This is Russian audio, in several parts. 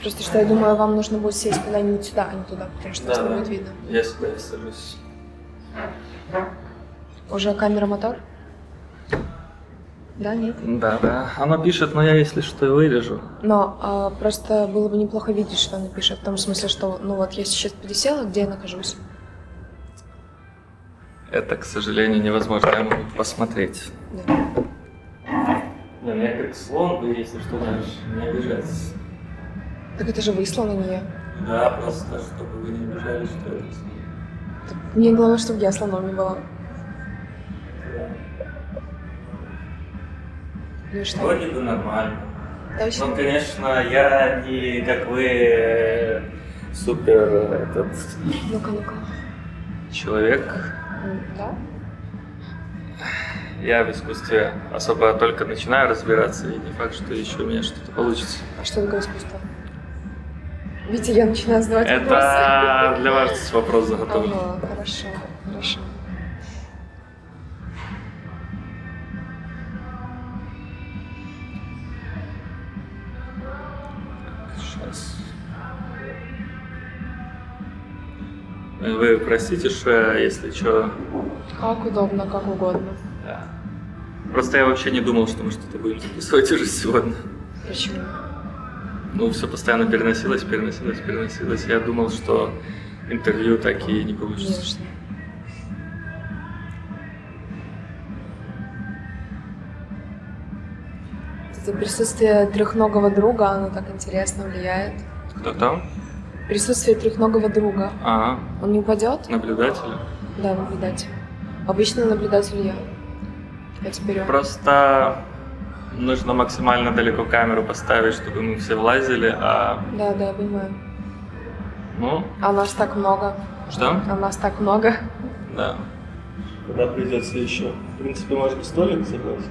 Просто что я думаю, вам нужно будет сесть куда-нибудь сюда, а не туда, потому что Да, вас не да. будет видно. Я сюда и сажусь. Уже камера мотор? Да, нет? Да, да. Оно пишет, но я, если что, и вырежу. Но а, просто было бы неплохо видеть, что она пишет. В том смысле, что, ну вот, я сейчас пересела, где я нахожусь? Это, к сожалению, невозможно. Я могу посмотреть. Да. Блин, я как слон, вы, если что, можешь не обижайтесь. Так это же выслано, не я. Да, просто, чтобы вы не обижались, что это. Так Мне главное, чтобы я слоном не была. Ну что? Вроде бы нормально. Точно? Ну, конечно, я не как вы супер этот Ну-ка, ну-ка. человек. Да? Я в искусстве особо только начинаю разбираться, и не факт, что еще у меня что-то получится. А что такое искусство? Витя, я начинаю задавать Это вопросы. для вас вопрос заготовлен. Ага, хорошо, хорошо. Сейчас. Вы простите, что если что, Как удобно, как угодно. да. Просто я вообще не думал, что мы что-то будем записывать уже сегодня. Почему? Ну, все постоянно переносилось, переносилось, переносилось. Я думал, что интервью так и не получится. Конечно. Это присутствие трехногого друга, оно так интересно влияет. Кто там? Присутствие трехногого друга. А, Он не упадет? наблюдатели. Да, наблюдатель. Обычно наблюдатель я. А теперь он. Просто нужно максимально далеко камеру поставить, чтобы мы все влазили, а Да, да, я понимаю. ну, А нас так много. что? А нас так много. Да. Когда придется еще. В принципе, можно столик забрать.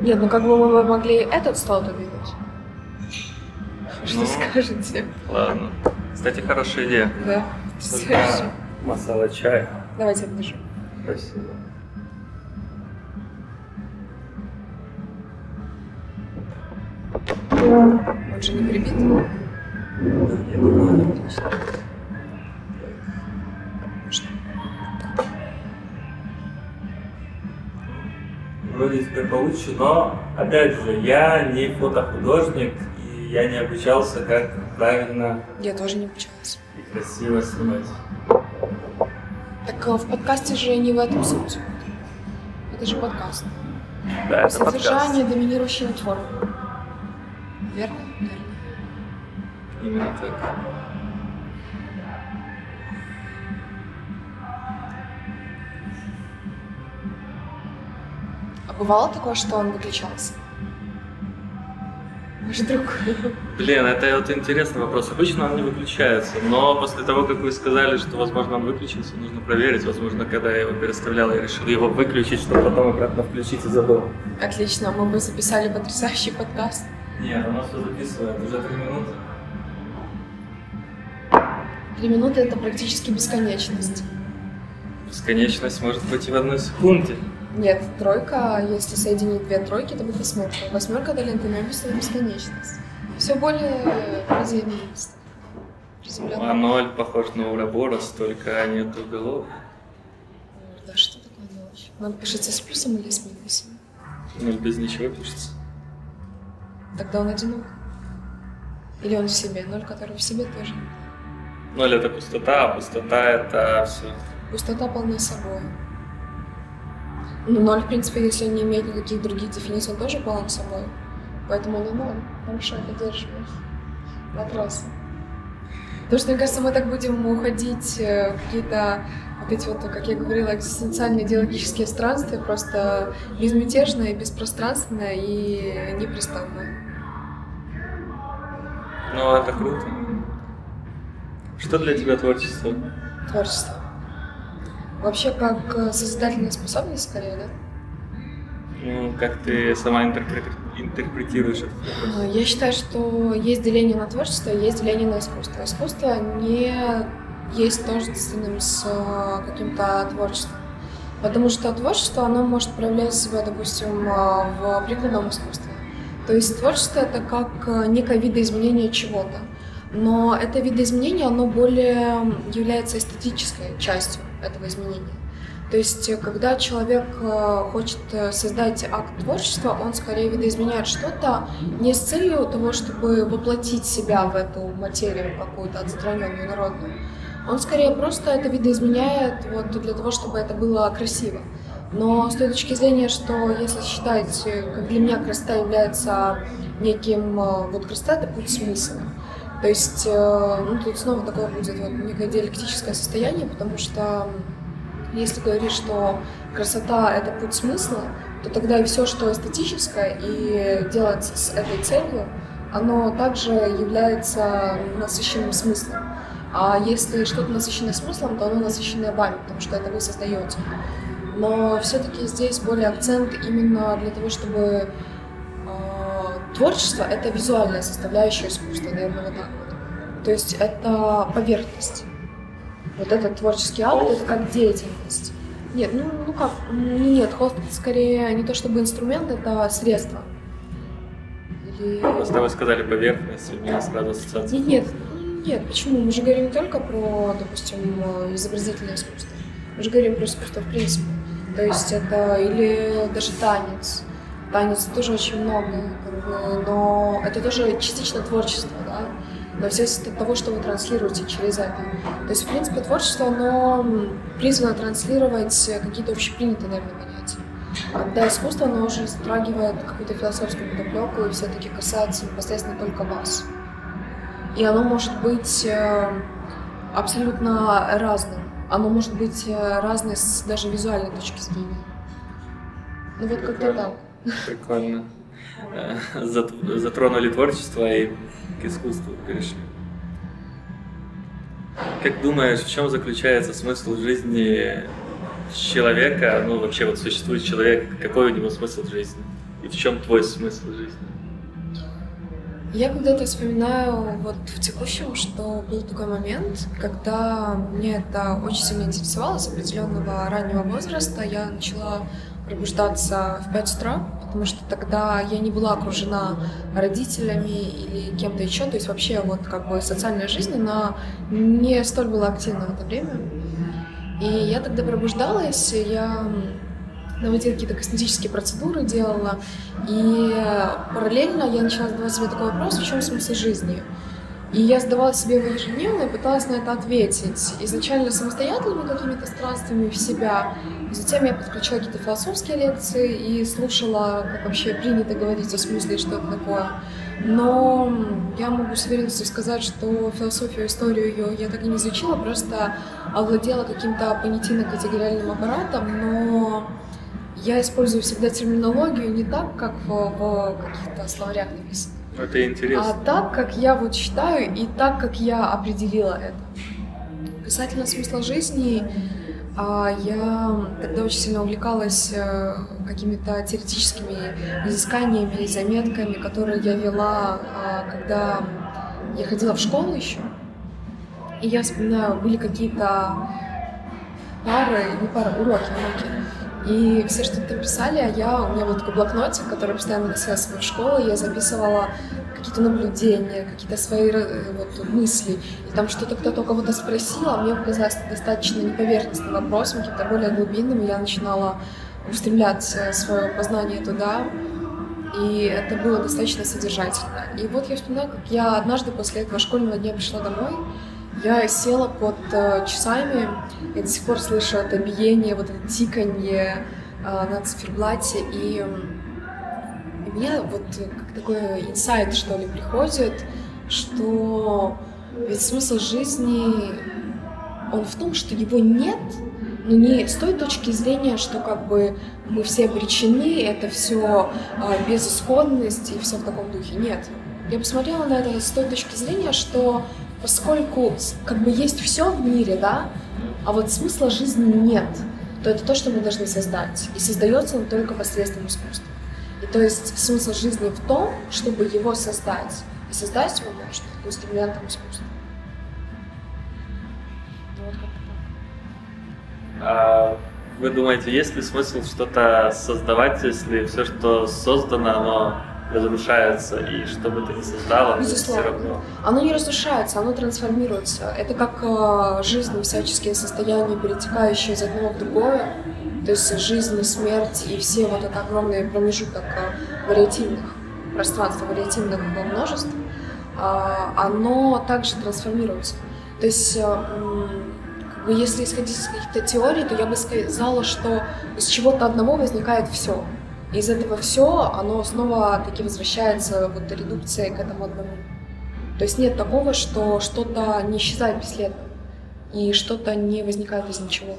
Нет, ну как бы мы могли этот стол отодвинуть. Что Ну. скажете? Ладно. Кстати, хорошая идея. Да. Только масала чай. Давайте я подержу. Спасибо. Он же не прибит. Вроде теперь получше, но, опять же, я не фотохудожник, и я не обучался, как правильно Я тоже не обучалась. и красиво снимать. Так а в подкасте же не в этом суть. Это же подкаст. Да, это Содержание подкаст. доминирующей над формой. Верно? Верно. Именно так. А бывало такое, что он выключался? Ваш друг. Блин, это вот интересный вопрос. Обычно он не выключается, но после того, как вы сказали, что, возможно, он выключился, нужно проверить. Возможно, когда я его переставлял, я решил его выключить, чтобы потом обратно включить и забыл. Отлично, мы бы записали потрясающий подкаст. Нет, оно все записывает. Уже три минуты. Три минуты — это практически бесконечность. Бесконечность может быть и в одной секунде. Нет, тройка, если соединить две тройки, это будет восьмерка. Восьмерка Мебиуса — это бесконечность. Все более приземленность. Приземленно. А ноль похож на Ураборос, только нет углов. Да что такое ночь? Он пишется с плюсом или с минусом? Ноль без ничего пишется. Тогда он одинок. Или он в себе, ноль, который в себе тоже. Ноль это пустота, а пустота это все. Пустота полна собой. Ну, ноль, в принципе, если не имеет никаких других дефиниций, он тоже полон собой. Поэтому он и ноль. Хорошо, поддерживаю. Вопросы. Потому что, мне кажется, мы так будем уходить э, в какие-то вот эти вот, как я говорила, экзистенциальные идеологические странствия, просто безмятежные, беспространственные и непрестанные. Ну, это круто. Что для тебя творчество? Творчество. Вообще, как э, созидательная способность, скорее, да? Ну, как ты сама интерпре- интерпретируешь это? А, Я считаю, что есть деление на творчество, есть деление на искусство. Искусство не есть тождественным с э, каким-то творчеством. Потому что творчество, оно может проявлять себя, допустим, э, в прикладном искусстве. То есть творчество — это как э, некое видоизменение чего-то. Но это видоизменение, оно более является эстетической частью этого изменения. То есть, когда человек э, хочет э, создать акт творчества, он скорее видоизменяет что-то не с целью того, чтобы воплотить себя в эту материю какую-то отстраненную, народную. Он скорее просто это видоизменяет вот для того, чтобы это было красиво. Но с той точки зрения, что если считать, как для меня красота является неким, э, вот красота это путь смысла. То есть, э, ну, тут снова такое будет вот некое диалектическое состояние, потому что если говорить, что красота — это путь смысла, то тогда и все, что эстетическое и делается с этой целью, оно также является насыщенным смыслом. А если что-то насыщенное смыслом, то оно насыщенное вами, потому что это вы создаете но все-таки здесь более акцент именно для того, чтобы э, творчество — это визуальная составляющая искусства, наверное, вот так вот. То есть это поверхность. Вот этот творческий акт — это как деятельность. Нет, ну, ну как, нет, холст — скорее не то чтобы инструмент, это средство. Или... Просто вы сказали поверхность, у меня сразу ассоциация. Нет, нет, нет, почему? Мы же говорим не только про, допустим, изобразительное искусство. Мы же говорим про искусство в принципе. То есть это или даже танец. Танец тоже очень много, как бы, но это тоже частично творчество, да. Но все от того, что вы транслируете через это. То есть, в принципе, творчество, оно призвано транслировать какие-то общепринятые, наверное, понятия. Когда искусство, оно уже затрагивает какую-то философскую подоплеку и все-таки касается непосредственно только вас. И оно может быть э, абсолютно разным оно может быть э, разное с даже визуальной точки зрения. Ну вот как-то так. Прикольно. Э, затронули творчество и к искусству перешли. Как думаешь, в чем заключается смысл жизни человека, ну вообще вот существует человек, какой у него смысл жизни? И в чем твой смысл жизни? Я когда-то вспоминаю вот в текущем, что был такой момент, когда мне это очень сильно интересовало с определенного раннего возраста. Я начала пробуждаться в 5 утра, потому что тогда я не была окружена родителями или кем-то еще, то есть вообще вот как бы социальная жизнь, она не столь была активна в это время. И я тогда пробуждалась, я наводила какие-то косметические процедуры, делала. И параллельно я начала задавать себе такой вопрос, в чем смысл жизни? И я задавала себе его ежедневно и пыталась на это ответить. Изначально самостоятельными какими-то странствиями в себя. Затем я подключила какие-то философские лекции и слушала, как вообще принято говорить о смысле, что это такое. Но я могу с уверенностью сказать, что философию, историю ее я так и не изучила, просто овладела каким-то понятийно-категориальным аппаратом, но я использую всегда терминологию не так, как в, в каких-то словарях написано. Это интересно. А так, как я вот считаю, и так, как я определила это. Касательно смысла жизни, а, я тогда очень сильно увлекалась э, какими-то теоретическими изысканиями и заметками, которые я вела, а, когда я ходила в школу еще. И я вспоминаю, были какие-то пары, не пары, уроки, уроки, и все что-то писали, а я, у меня был такой блокнотик, который постоянно носила в школу, я записывала какие-то наблюдения, какие-то свои э, вот, мысли. И там что-то кто-то кого-то спросил, а мне показалось достаточно неповерхностным вопросом, каким-то более глубинным, и я начинала устремлять свое познание туда, и это было достаточно содержательно. И вот я вспоминаю, как я однажды после этого школьного дня пришла домой, я села под э, часами, я до сих пор слышу это биение, вот это тиканье э, на циферблате, и, и меня вот как такой инсайт, что ли, приходит, что ведь смысл жизни, он в том, что его нет, но не с той точки зрения, что как бы мы все обречены, это все э, безысходность и все в таком духе. Нет. Я посмотрела на это с той точки зрения, что поскольку как бы есть все в мире, да, а вот смысла жизни нет, то это то, что мы должны создать. И создается он только посредством искусства. И то есть смысл жизни в том, чтобы его создать. И создать его можно инструментом искусства. Ну, а вы думаете, есть ли смысл что-то создавать, если все, что создано, оно разрушается, и что бы ты ни создала, Безусловно. все равно. Оно не разрушается, оно трансформируется. Это как э, жизнь, всяческие состояния, перетекающие из одного в другое. То есть жизнь и смерть, и все вот это огромный промежуток э, вариативных пространств, вариативных множеств, э, оно также трансформируется. То есть, э, как бы, если исходить из каких-то теорий, то я бы сказала, что из чего-то одного возникает все. Из этого все, оно снова таки возвращается вот редукцией к этому одному. То есть нет такого, что что-то не исчезает бесследно и что-то не возникает из ничего.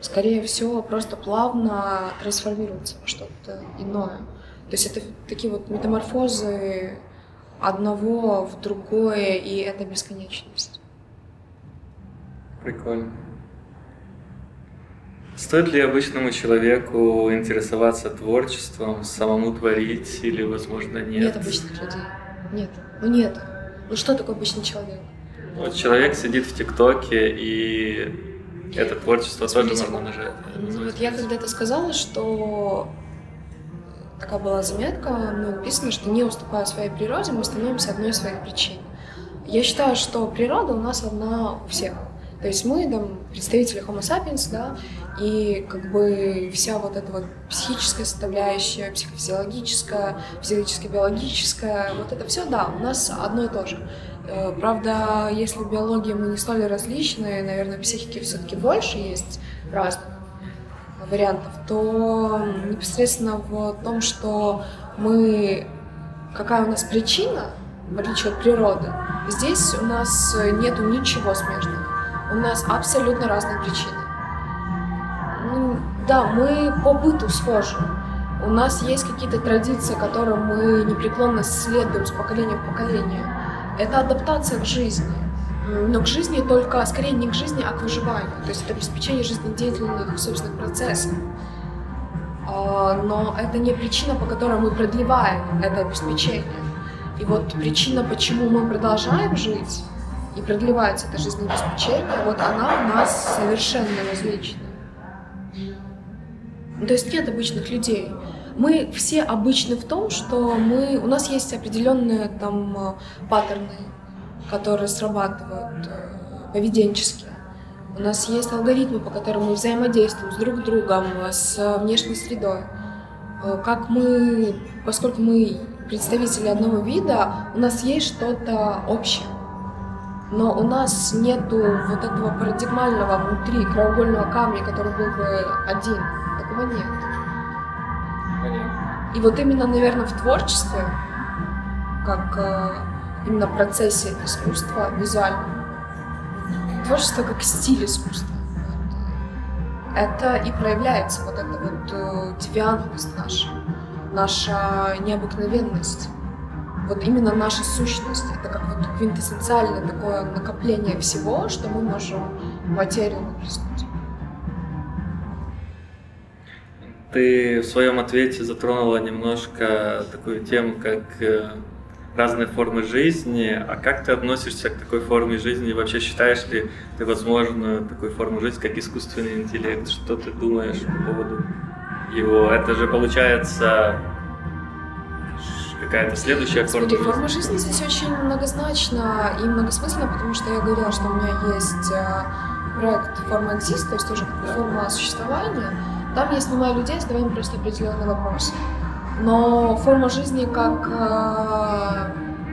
Скорее всего, просто плавно трансформируется во что-то иное. То есть это такие вот метаморфозы одного в другое, и это бесконечность. Прикольно. Стоит ли обычному человеку интересоваться творчеством, самому творить или, возможно, нет? Нет обычных людей. Нет. Ну нет. Ну что такое обычный человек? Вот человек сидит в ТикТоке, и это творчество Смотрите, тоже можно нажать. Ну вот я когда-то сказала, что такая была заметка, ну, написано, что не уступая своей природе, мы становимся одной из своих причин. Я считаю, что природа у нас одна у всех. То есть мы там представители Homo sapiens, да, и как бы вся вот эта вот психическая составляющая, психофизиологическая, физически-биологическая, вот это все, да, у нас одно и то же. Э, правда, если в биологии мы не столь различны, наверное, в психике все-таки больше есть разных вариантов, то непосредственно в том, что мы какая у нас причина, в отличие от природы, здесь у нас нету ничего смежного. У нас абсолютно разные причины. Да, мы по быту схожи. У нас есть какие-то традиции, которым мы непреклонно следуем с поколения в поколение. Это адаптация к жизни. Но к жизни только, скорее не к жизни, а к выживанию. То есть это обеспечение жизнедеятельных собственных процессов. А, но это не причина, по которой мы продлеваем это обеспечение. И вот причина, почему мы продолжаем жить, и продлевается это жизнеобеспечение, вот она у нас совершенно различна. То есть нет обычных людей. Мы все обычны в том, что мы, у нас есть определенные там э, паттерны, которые срабатывают э, поведенческие. У нас есть алгоритмы, по которым мы взаимодействуем с друг другом, с внешней средой. Э, как мы, поскольку мы представители одного вида, у нас есть что-то общее но у нас нету вот этого парадигмального внутри краеугольного камня, который был бы один. Такого нет. И вот именно, наверное, в творчестве, как э, именно процессе искусства визуальном, творчество как стиль искусства, это и проявляется вот эта вот э, девиантность наша, наша необыкновенность вот именно наша сущность, это как вот квинтэссенциальное такое накопление всего, что мы можем материю выплеснуть. Ты в своем ответе затронула немножко такую тему, как э, разные формы жизни. А как ты относишься к такой форме жизни? Вообще считаешь ли ты возможно такой форму жизни, как искусственный интеллект? Что ты думаешь по поводу его? Это же получается какая-то следующая форма Смотри, форма жизни здесь очень многозначна и многосмысленна, потому что я говорила, что у меня есть э, проект «Форма экзист», то есть тоже форма существования. Там я снимаю людей, задавая им просто определенные вопросы. Но форма жизни как э,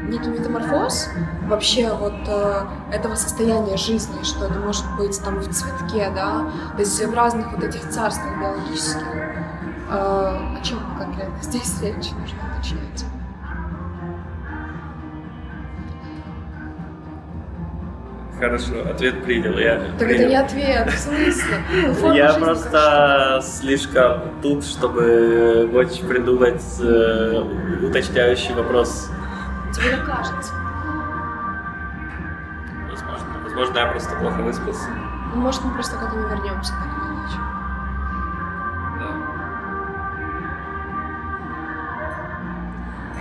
некий метаморфоз вообще вот э, этого состояния жизни, что это может быть там в цветке, да, то есть в разных вот этих царствах биологических. О чем конкретно здесь речь нужно уточнять? Хорошо, ответ принял. Я так принял. это не ответ, в смысле? Ну, я просто слишком тут, чтобы очень придумать э, уточняющий вопрос. Тебе так кажется. Возможно. Возможно, я просто плохо выспался. Ну, может, мы просто к этому вернемся,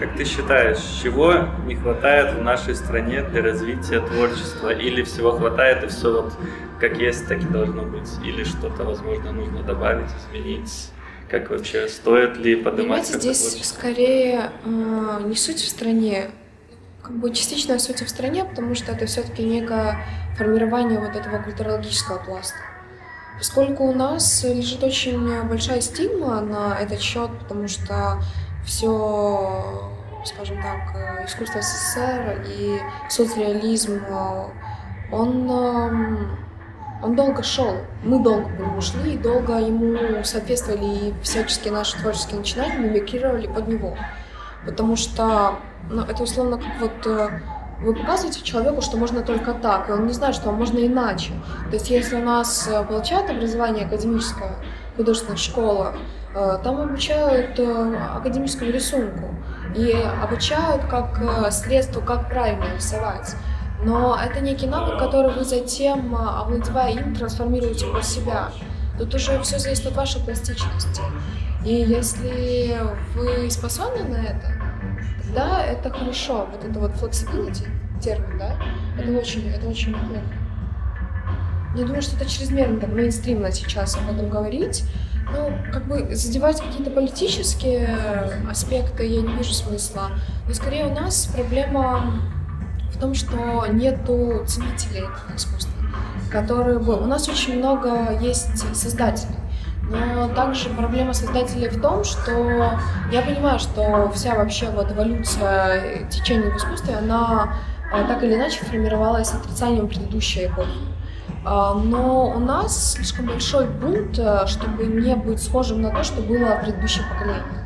Как ты считаешь, чего не хватает в нашей стране для развития творчества? Или всего хватает и все вот как есть, так и должно быть? Или что-то, возможно, нужно добавить, изменить? Как вообще, стоит ли поднимать Понимаете, здесь скорее э, не суть в стране, как бы частичная суть в стране, потому что это все-таки некое формирование вот этого культурологического пласта. Поскольку у нас лежит очень большая стигма на этот счет, потому что все, скажем так, искусство СССР и соцреализм, он, эм, он долго шел. Мы долго по нему шли, долго ему соответствовали и всяческие наши творческие начинания мимикрировали под него. Потому что ну, это условно как вот э, вы показываете человеку, что можно только так, и он не знает, что можно иначе. То есть если у нас э, получают образование академическое, художественная школа, э, там обучают э, академическому рисунку и обучают как средство, как правильно рисовать. Но это некий навык, который вы затем, овладевая им, трансформируете под себя. Тут уже все зависит от вашей пластичности. И если вы способны на это, да, это хорошо. Вот это вот flexibility, термин, да, это очень, это очень неплохо. Я думаю, что это чрезмерно так мейнстримно сейчас об этом говорить. Ну, как бы задевать какие-то политические аспекты я не вижу смысла. Но скорее у нас проблема в том, что нету ценителей этого искусства, которые бы... У нас очень много есть создателей, но также проблема создателей в том, что я понимаю, что вся вообще вот эволюция течения в искусстве, она а, так или иначе формировалась отрицанием предыдущей эпохи. А, но у нас слишком большой бунт, э, чтобы не быть схожим на то, что было в предыдущем поколении.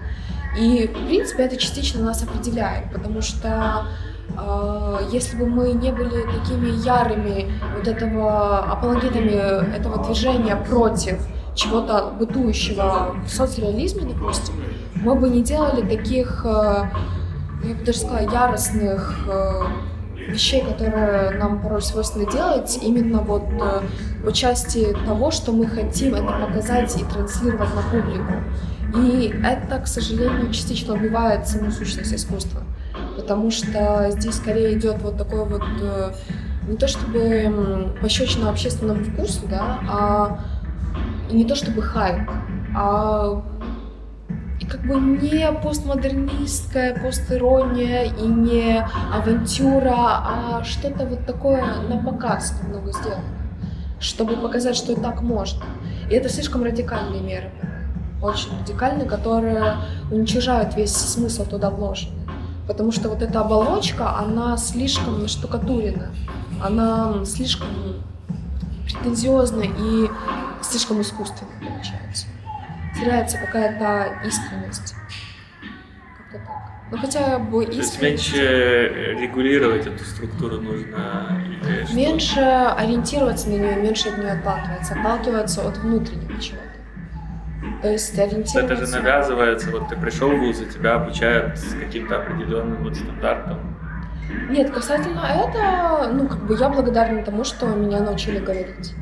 И, в принципе, это частично нас определяет, потому что э, если бы мы не были такими ярыми вот этого апологетами этого движения против чего-то бытующего в соцреализме, допустим, мы бы не делали таких, э, я бы даже сказала, яростных вещей, которые нам порой свойственно делать, именно вот э, по части того, что мы хотим это показать и транслировать на публику. И это, к сожалению, частично убивает саму сущность искусства. Потому что здесь скорее идет вот такой вот не то чтобы пощечина общественному вкусу, да, а и не то чтобы хайп, а как бы не постмодернистская постирония и не авантюра, а что-то вот такое на показ немного сделано, чтобы показать, что и так можно. И это слишком радикальные меры, очень радикальные, которые уничтожают весь смысл туда вложенный. Потому что вот эта оболочка, она слишком наштукатурена, она слишком претензиозна и слишком искусственно получается. Теряется какая-то искренность. Как-то так. Ну хотя бы искренность. То есть меньше регулировать эту структуру нужно? Или меньше ориентироваться на нее, меньше от нее отталкиваться, отталкиваться от внутреннего чего-то. То есть ориентироваться... Это же навязывается, вот ты пришел в вуз, и тебя обучают с каким-то определенным вот стандартом. Нет, касательно это, ну, как бы я благодарна тому, что меня научили говорить.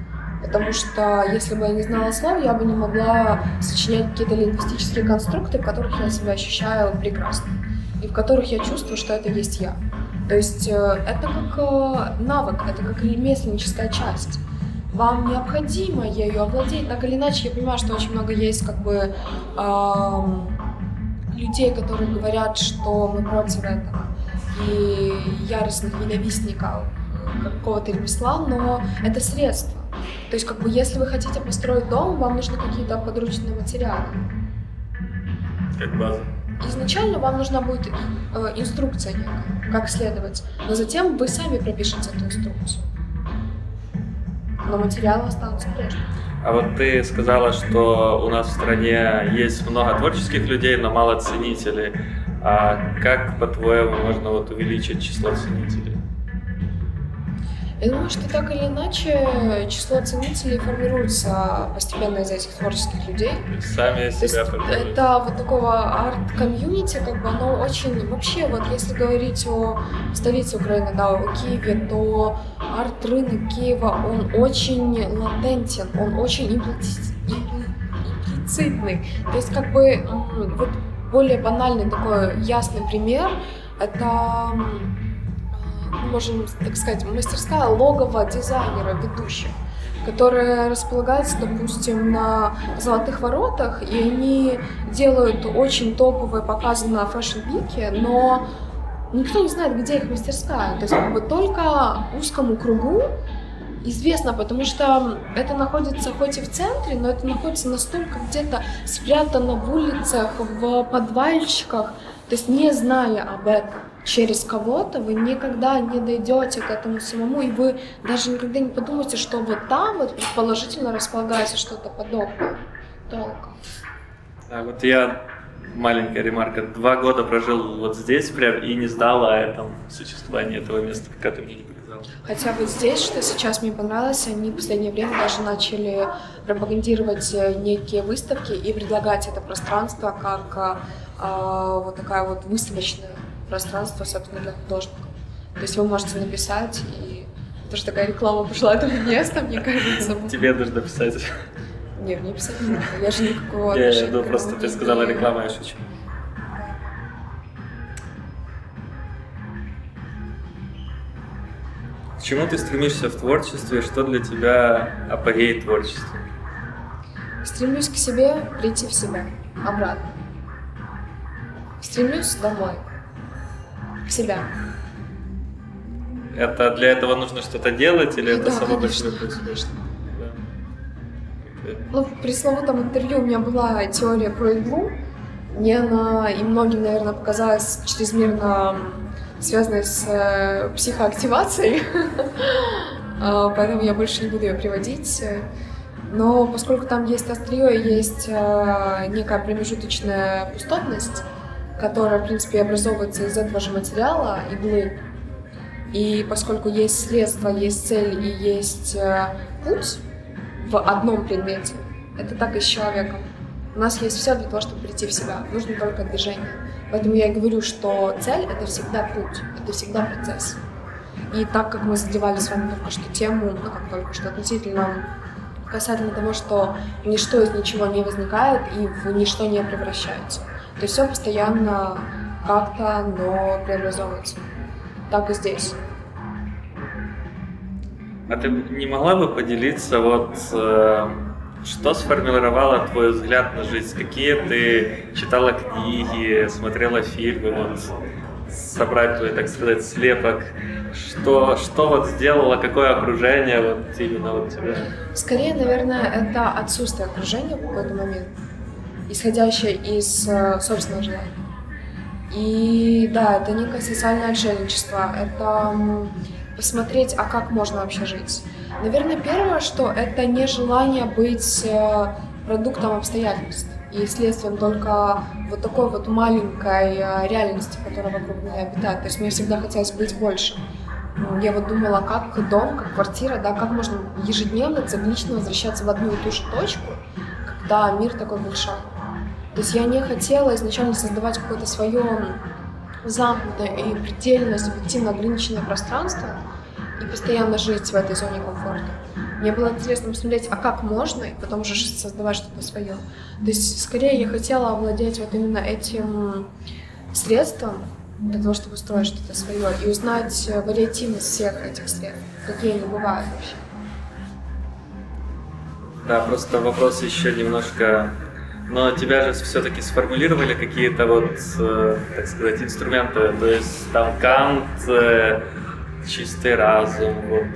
Потому что если бы я не знала слов, я бы не могла сочинять какие-то лингвистические конструкты, в которых я себя ощущаю прекрасно. И в которых я чувствую, что это есть я. То есть э, это как э, навык, это как ремесленническая часть. Вам необходимо ею овладеть, так или иначе. Я понимаю, что очень много есть как бы эм, людей, которые говорят, что мы против этого, и яростных ненавистников какого-то ремесла, но это средство. То есть, как бы, если вы хотите построить дом, вам нужны какие-то подручные материалы. Как база. Изначально вам нужна будет э, инструкция некая, как следовать, но затем вы сами пропишете эту инструкцию. Но материалы останутся прежними. А вот ты сказала, что у нас в стране есть много творческих людей, но мало ценителей. А как, по-твоему, можно вот увеличить число ценителей? Я думаю, что так или иначе число ценителей формируется постепенно из этих творческих людей. Сами То себя есть это вот такого арт-комьюнити, как бы оно очень... Вообще, вот если говорить о столице Украины, да, о Киеве, то арт-рынок Киева, он очень латентен, он очень имплицитный. То есть как бы вот более банальный такой ясный пример — это можем так сказать, мастерская логового дизайнера, ведущих. которые располагаются, допустим, на Золотых Воротах, и они делают очень топовые показы на Fashion Week, но никто не знает, где их мастерская. То есть как бы только узкому кругу известно, потому что это находится хоть и в центре, но это находится настолько где-то спрятано в улицах, в подвальчиках, то есть не зная об этом через кого-то, вы никогда не дойдете к этому самому, и вы даже никогда не подумаете, что вот там вот предположительно располагается что-то подобное. Толком. Да, вот я маленькая ремарка. Два года прожил вот здесь прям и не знал о этом существовании этого места, пока ты мне не показал. Хотя вот здесь, что сейчас мне понравилось, они в последнее время даже начали пропагандировать э, некие выставки и предлагать это пространство как а, вот такая вот выставочное пространство, собственно, для художников. То есть вы можете написать, и тоже такая реклама пошла этого места, мне кажется. Тебе нужно писать. Не, мне писать не надо. Я же никакого. Не, ну просто ты сказала реклама, я шучу. К чему ты стремишься в творчестве? Что для тебя апогей творчества? Стремлюсь к себе, прийти в себя, обратно. Стремлюсь домой, себя. Это для этого нужно что-то делать или это да, само по себе конечно. Ну, в пресловутом интервью у меня была теория про иглу. Мне она и многим, наверное, показалась чрезмерно связанной с э, психоактивацией. А, поэтому я больше не буду ее приводить. Но поскольку там есть острие, есть э, некая промежуточная пустотность, которая, в принципе, образовывается из этого же материала, иглы, и поскольку есть средства, есть цель и есть э, путь, в одном предмете. Это так и с человеком. У нас есть все для того, чтобы прийти в себя. Нужно только движение. Поэтому я и говорю, что цель — это всегда путь, это всегда процесс. И так как мы задевали с вами только что тему, ну как только что относительно касательно того, что ничто из ничего не возникает и в ничто не превращается. То есть все постоянно как-то, но преобразовывается. Так и здесь. А ты не могла бы поделиться вот э, что сформировало твой взгляд на жизнь? Какие ты читала книги, смотрела фильмы, вот собрать твой, так сказать, слепок? Что, что вот сделало, какое окружение вот именно вот тебя? Скорее, наверное, это отсутствие окружения в какой-то момент, исходящее из э, собственного желания. И да, это некое социальное отшельничество, это посмотреть, а как можно вообще жить. Наверное, первое, что это не желание быть э, продуктом обстоятельств и следствием только вот такой вот маленькой э, реальности, которая вокруг меня обитает. То есть мне всегда хотелось быть больше. Я вот думала, как дом, как квартира, да, как можно ежедневно циклично возвращаться в одну и ту же точку, когда мир такой большой. То есть я не хотела изначально создавать какое-то свое замкнутое и предельно субъективно ограниченное пространство и постоянно жить в этой зоне комфорта. Мне было интересно посмотреть, а как можно, и потом уже создавать что-то свое. То есть, скорее, я хотела овладеть вот именно этим средством для того, чтобы строить что-то свое и узнать вариативность всех этих средств, какие они бывают вообще. Да, просто вопрос еще немножко но тебя же все-таки сформулировали какие-то вот, э, так сказать, инструменты, то есть там Кант, э, чистый разум, вот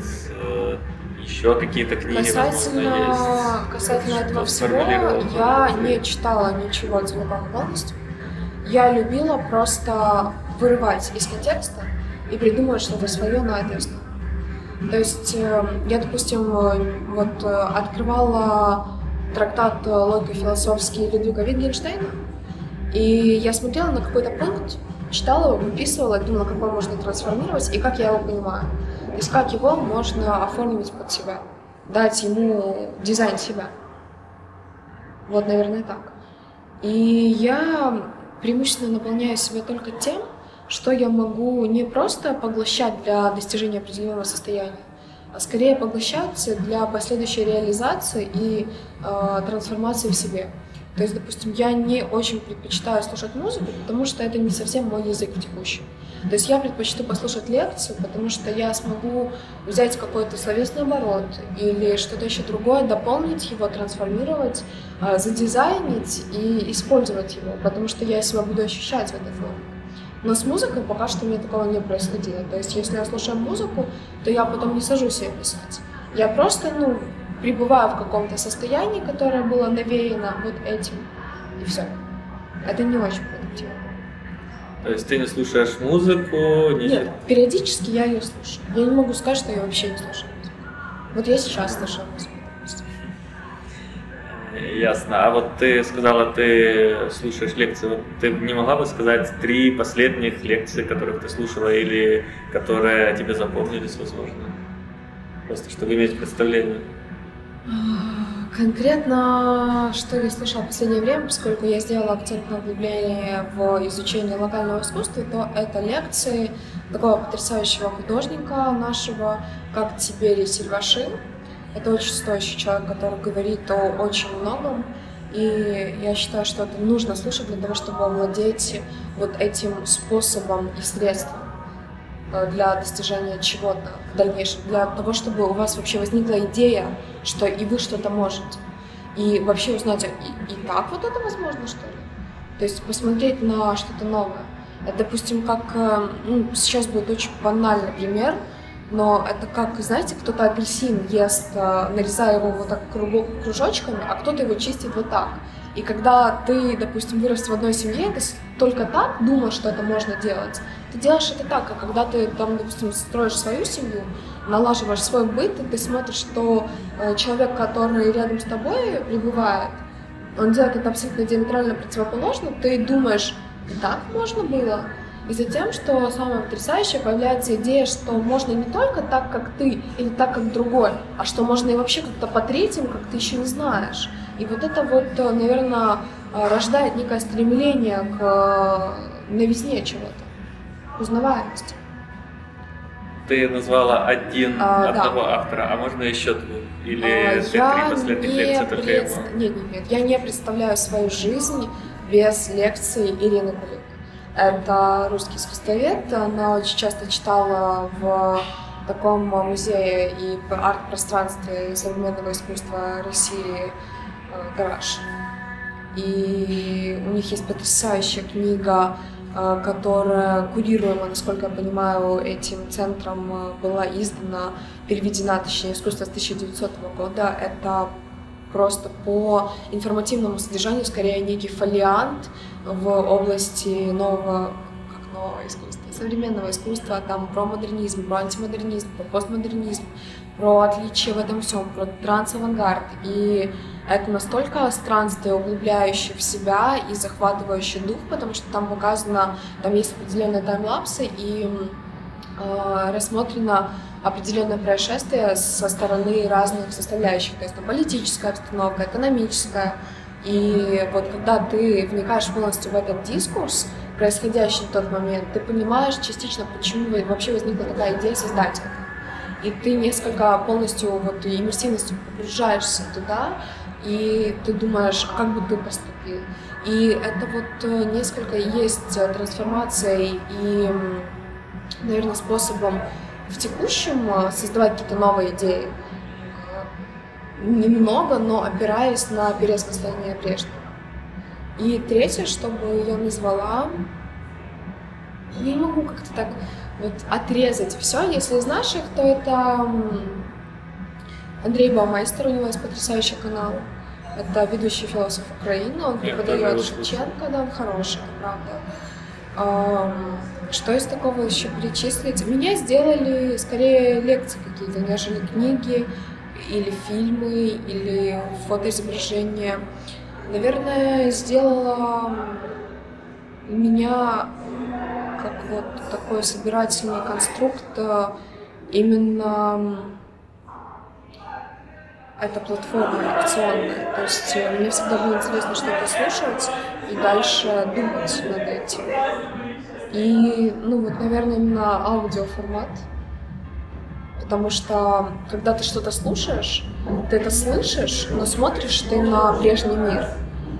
э, еще какие-то книги, касательно, возможно, есть. Касательно этого всего, я не читала ничего целиком полностью. Я любила просто вырывать из контекста и придумывать что-то свое на этой основе. То есть я, допустим, вот открывала трактат логико-философский Людвига Витгенштейна. И я смотрела на какой-то пункт, читала его, выписывала, думала, как его можно трансформировать и как я его понимаю. То есть как его можно оформить под себя, дать ему дизайн себя. Вот, наверное, так. И я преимущественно наполняю себя только тем, что я могу не просто поглощать для достижения определенного состояния, а скорее поглощаться для последующей реализации и э, трансформации в себе. То есть, допустим, я не очень предпочитаю слушать музыку, потому что это не совсем мой язык текущий. То есть я предпочту послушать лекцию, потому что я смогу взять какой-то словесный оборот или что-то еще другое, дополнить его, трансформировать, а, задизайнить и использовать его, потому что я себя буду ощущать в этой форме. Но с музыкой пока что у меня такого не происходило. То есть если я слушаю музыку, то я потом не сажусь ее писать. Я просто, ну, пребываю в каком-то состоянии, которое было навеяно вот этим, и все. Это не очень продуктивно. То есть ты не слушаешь музыку? Не... Нет, периодически я ее слушаю. Я не могу сказать, что я вообще не слушаю музыку. Вот я сейчас слушаю музыку. Ясно. А вот ты сказала, ты слушаешь лекции. Вот ты не могла бы сказать три последних лекции, которых ты слушала или которые тебе запомнились, возможно? Просто чтобы иметь представление. Конкретно, что я слышала в последнее время, поскольку я сделала акцент на углубление в изучение локального искусства, то это лекции такого потрясающего художника нашего, как Тиберий Сильвашин. Это очень стоящий человек, который говорит о очень многом. И я считаю, что это нужно слушать для того, чтобы овладеть вот этим способом и средством э, для достижения чего-то в дальнейшем, для того, чтобы у вас вообще возникла идея, что и вы что-то можете. И вообще узнать, и, и так вот это возможно, что ли? То есть посмотреть на что-то новое. Допустим, как, ну, сейчас будет очень банальный пример – но это как, знаете, кто-то апельсин ест, э, нарезая его вот так кружочками, а кто-то его чистит вот так. И когда ты, допустим, вырос в одной семье, ты только так думаешь, что это можно делать. Ты делаешь это так, а когда ты, там, допустим, строишь свою семью, налаживаешь свой быт, и ты смотришь, что э, человек, который рядом с тобой пребывает, он делает это абсолютно диаметрально противоположно, ты думаешь, так можно было, и затем, что самое потрясающее, появляется идея, что можно не только так, как ты, или так, как другой, а что можно и вообще как-то по третьим, как ты еще не знаешь. И вот это вот, наверное, рождает некое стремление к э, новизне чего-то, узнаваемости. Ты назвала один а, одного да. автора, а можно еще двух? Или а, все три последних лекции только пред... Нет, нет, нет. Я не представляю свою жизнь без лекций Ирины Кулик. Это русский искусствовед. Она очень часто читала в таком музее и арт-пространстве современного искусства России э, «Гараж». И у них есть потрясающая книга, э, которая курируема, насколько я понимаю, этим центром э, была издана, переведена, точнее, искусство с 1900 года. Это просто по информативному содержанию скорее некий фолиант в области нового, как нового искусства, современного искусства, там про модернизм, про антимодернизм, про постмодернизм, про отличия в этом всем, про трансавангард. И это настолько странствие, углубляющее в себя и захватывающий дух, потому что там показано, там есть определенные таймлапсы и э, рассмотрено определенное происшествие со стороны разных составляющих, то есть там, политическая обстановка, экономическая. И вот когда ты вникаешь полностью в этот дискурс, происходящий в тот момент, ты понимаешь частично, почему вообще возникла такая идея создать это. И ты несколько полностью вот иммерсивностью погружаешься туда, и ты думаешь, а как бы ты поступил. И это вот э, несколько есть трансформацией и, наверное, способом в текущем э, создавать какие-то новые идеи немного, но опираясь на переосмысление прежнего. И третье, чтобы я назвала, я не могу как-то так вот отрезать все. Если из наших, то это Андрей Баумайстер, у него есть потрясающий канал. Это ведущий философ Украины, он преподает Шевченко, да, он хороший, правда. Что из такого еще перечислить? Меня сделали скорее лекции какие-то, нежели книги или фильмы, или фотоизображения. Наверное, сделала меня как вот такой собирательный конструкт э, именно эта платформа лекционная. То есть э, мне всегда было интересно что-то слушать и дальше думать над этим. И, ну вот, наверное, именно аудиоформат. Потому что, когда ты что-то слушаешь, ты это слышишь, но смотришь ты на прежний мир.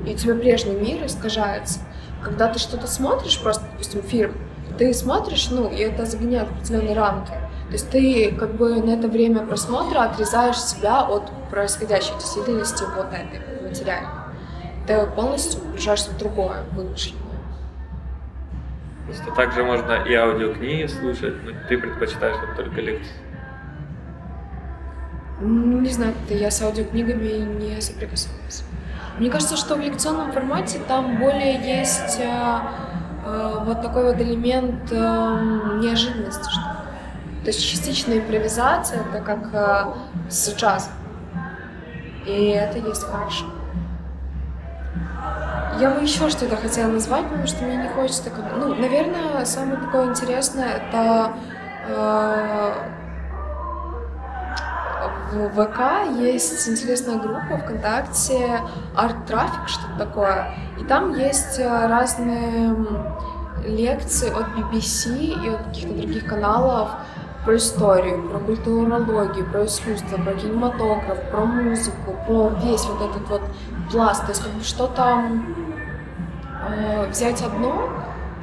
И у тебя прежний мир искажается. Когда ты что-то смотришь, просто, допустим, фильм, ты смотришь, ну, и это загоняет определенные рамки. То есть ты как бы на это время просмотра отрезаешь себя от происходящей действительности вот этой материале. Ты полностью погружаешься в другое, вымышленное. Просто также можно и аудиокниги слушать, но ты предпочитаешь вот только лекции. Ну, не знаю, я с аудиокнигами не соприкасалась. Мне кажется, что в лекционном формате там более есть э, э, вот такой вот элемент э, неожиданности, что ли. То есть частичная импровизация, это как э, с джазом. И это есть хорошо. Я бы еще что-то хотела назвать, потому что мне не хочется... Как... Ну, наверное, самое такое интересное это э, в ВК есть интересная группа ВКонтакте Art Traffic, что-то такое. И там есть э, разные лекции от BBC и от каких-то других каналов про историю, про культурологию, про искусство, про кинематограф, про музыку, про весь вот этот вот пласт. То есть как бы что-то э, взять одно,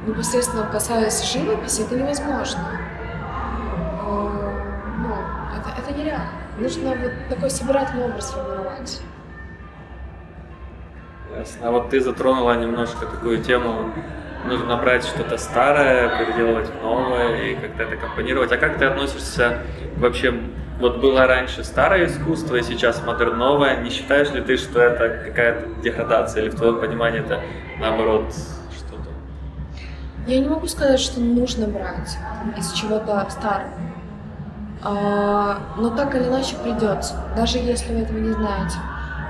непосредственно касаясь живописи, это невозможно. Нужно вот такой собирательный образ формировать. Ясно. А вот ты затронула немножко такую тему, нужно брать что-то старое, переделывать в новое и как-то это компонировать. А как ты относишься вообще, вот было раньше старое искусство и сейчас модерновое, не считаешь ли ты, что это какая-то деградация или в твоем понимании это наоборот что-то? Я не могу сказать, что нужно брать из чего-то старого. А, но так или иначе придется, даже если вы этого не знаете.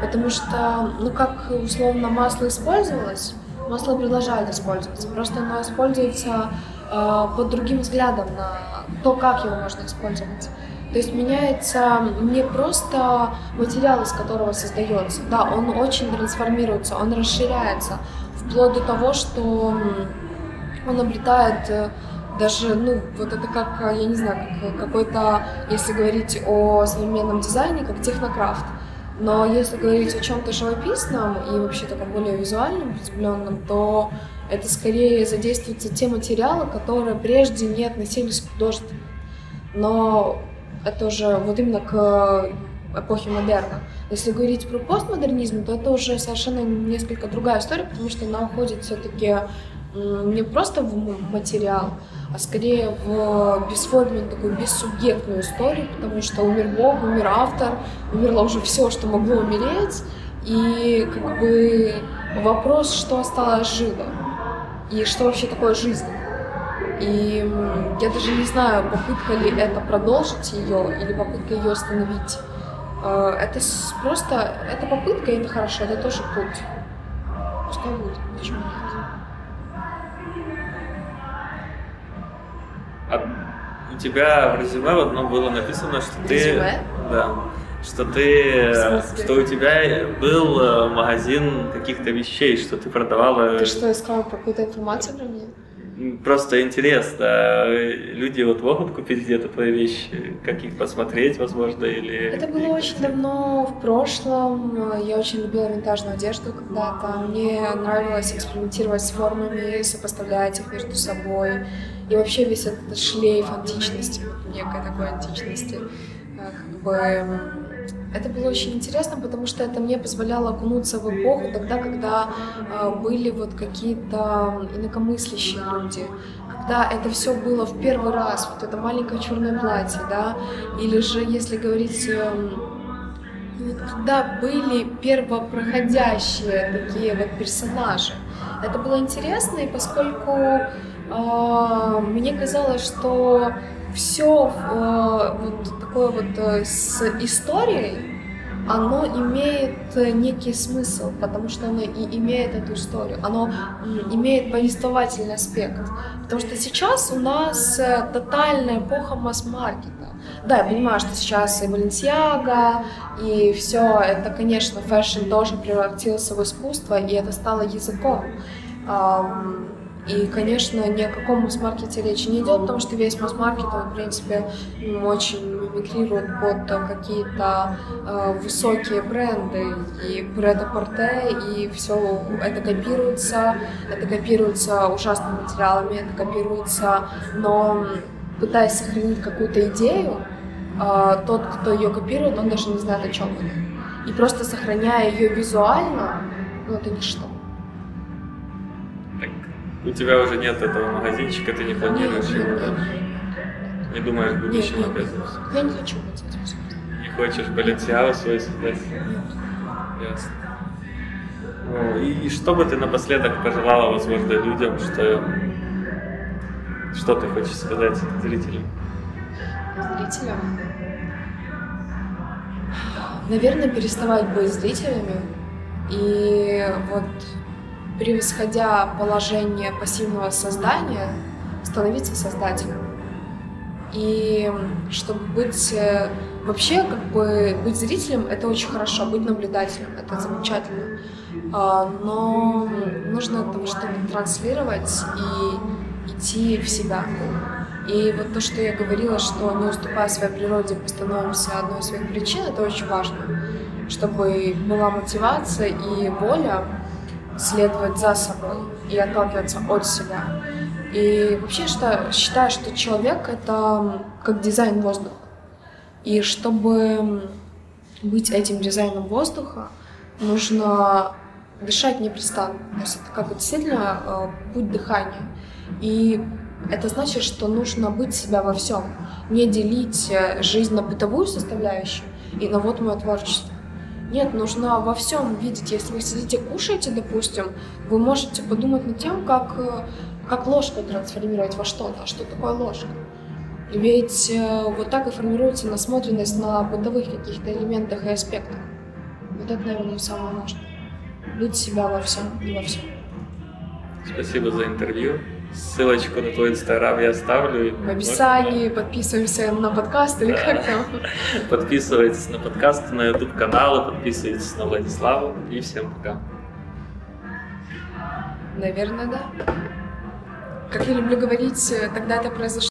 Потому что, ну как условно масло использовалось, масло продолжает использоваться. Просто оно используется э, под другим взглядом на то, как его можно использовать. То есть меняется не просто материал, из которого создается, да, он очень трансформируется, он расширяется, вплоть до того, что он обретает э, даже, ну, вот это как, я не знаю, как какой-то, если говорить о современном дизайне, как технокрафт. Но если говорить о чем-то живописном и вообще таком более визуальном, приземленном, то это скорее задействуются те материалы, которые прежде не относились к художеству. Но это уже вот именно к эпохе модерна. Если говорить про постмодернизм, то это уже совершенно несколько другая история, потому что она уходит все-таки не просто в материал, а скорее в бесформенную, такую бессубъектную историю, потому что умер Бог, умер автор, умерло уже все, что могло умереть, и как бы вопрос, что осталось живо, и что вообще такое жизнь. И я даже не знаю, попытка ли это продолжить ее или попытка ее остановить. Э, это просто, это попытка, и это хорошо, это тоже путь. Пускай будет, почему. У тебя в резюме в одном было написано, что ты... Резюме? Да. Что ты... Что у тебя был э, магазин каких-то вещей, что ты продавала... Ты что, искала какую-то информацию про меня? Просто интересно, люди вот могут купить где-то твои вещи, как их посмотреть, возможно, или... Это было очень давно в прошлом. Я очень любила винтажную одежду когда-то. Мне нравилось экспериментировать с формами, сопоставлять их между собой. И вообще весь этот шлейф античности, некой такой античности, э, как бы это было очень интересно, потому что это мне позволяло окунуться в эпоху тогда, когда э, были вот какие-то инакомыслящие люди, когда это все было в первый раз, вот это маленькое черное платье, да, или же, если говорить, э, когда были первопроходящие такие вот персонажи. Это было интересно, и поскольку мне казалось, что все э, вот такое вот э, с историей, оно имеет э, некий смысл, потому что оно и имеет эту историю, оно имеет повествовательный аспект. Потому что сейчас у нас тотальная эпоха масс-маркета. Да, я понимаю, что сейчас и Баленсиага, и все это, конечно, fashion тоже превратился в искусство, и это стало языком. И, конечно, ни о каком масс-маркете речи не идет, потому что весь масс-маркет, он, в принципе, очень мимикрируют под какие-то э, высокие бренды и это порте и все это копируется, это копируется ужасными материалами, это копируется, но пытаясь сохранить какую-то идею, э, тот, кто ее копирует, он даже не знает, о чем она. И просто сохраняя ее визуально, ну это ничто. У тебя уже нет этого магазинчика, ты не планируешь нет, его? Нет, нет. Не думаешь в будущем нет, опять? Я не хочу быть этим. Не хочешь Баленсиагу свой создать? Нет. Ясно. Ну, и, и что бы ты напоследок пожелала, возможно, людям, что, что ты хочешь сказать зрителям? Зрителям? Наверное, переставать быть зрителями и вот превосходя положение пассивного создания, становиться создателем. И чтобы быть э, вообще, как бы быть зрителем, это очень хорошо, быть наблюдателем, это замечательно. А, но нужно это что-то транслировать и идти в себя. И вот то, что я говорила, что не уступая своей природе, мы становимся одной из своих причин, это очень важно, чтобы была мотивация и воля следовать за собой и отталкиваться от себя. И вообще я считаю, что человек — это как дизайн воздуха. И чтобы быть этим дизайном воздуха, нужно дышать непрестанно. То есть это как бы действительно э, путь дыхания. И это значит, что нужно быть себя во всем. Не делить э, жизнь на бытовую составляющую и на вот мое творчество. Нет, нужно во всем видеть. Если вы сидите, кушаете, допустим, вы можете подумать над тем, как, э, как ложку трансформировать во что-то. А что такое ложка? Ведь э, вот так и формируется насмотренность на бытовых каких-то элементах и аспектах. Вот это, наверное, самое важное. Быть себя во всем и во всем. Спасибо за интервью. Ссылочку на твой инстаграм я оставлю. В описании подписываемся на подкаст или Да. как там. Подписывайтесь на подкаст, на YouTube каналы, подписывайтесь на Владиславу и всем пока. Наверное, да. Как я люблю говорить, э, тогда это произошло.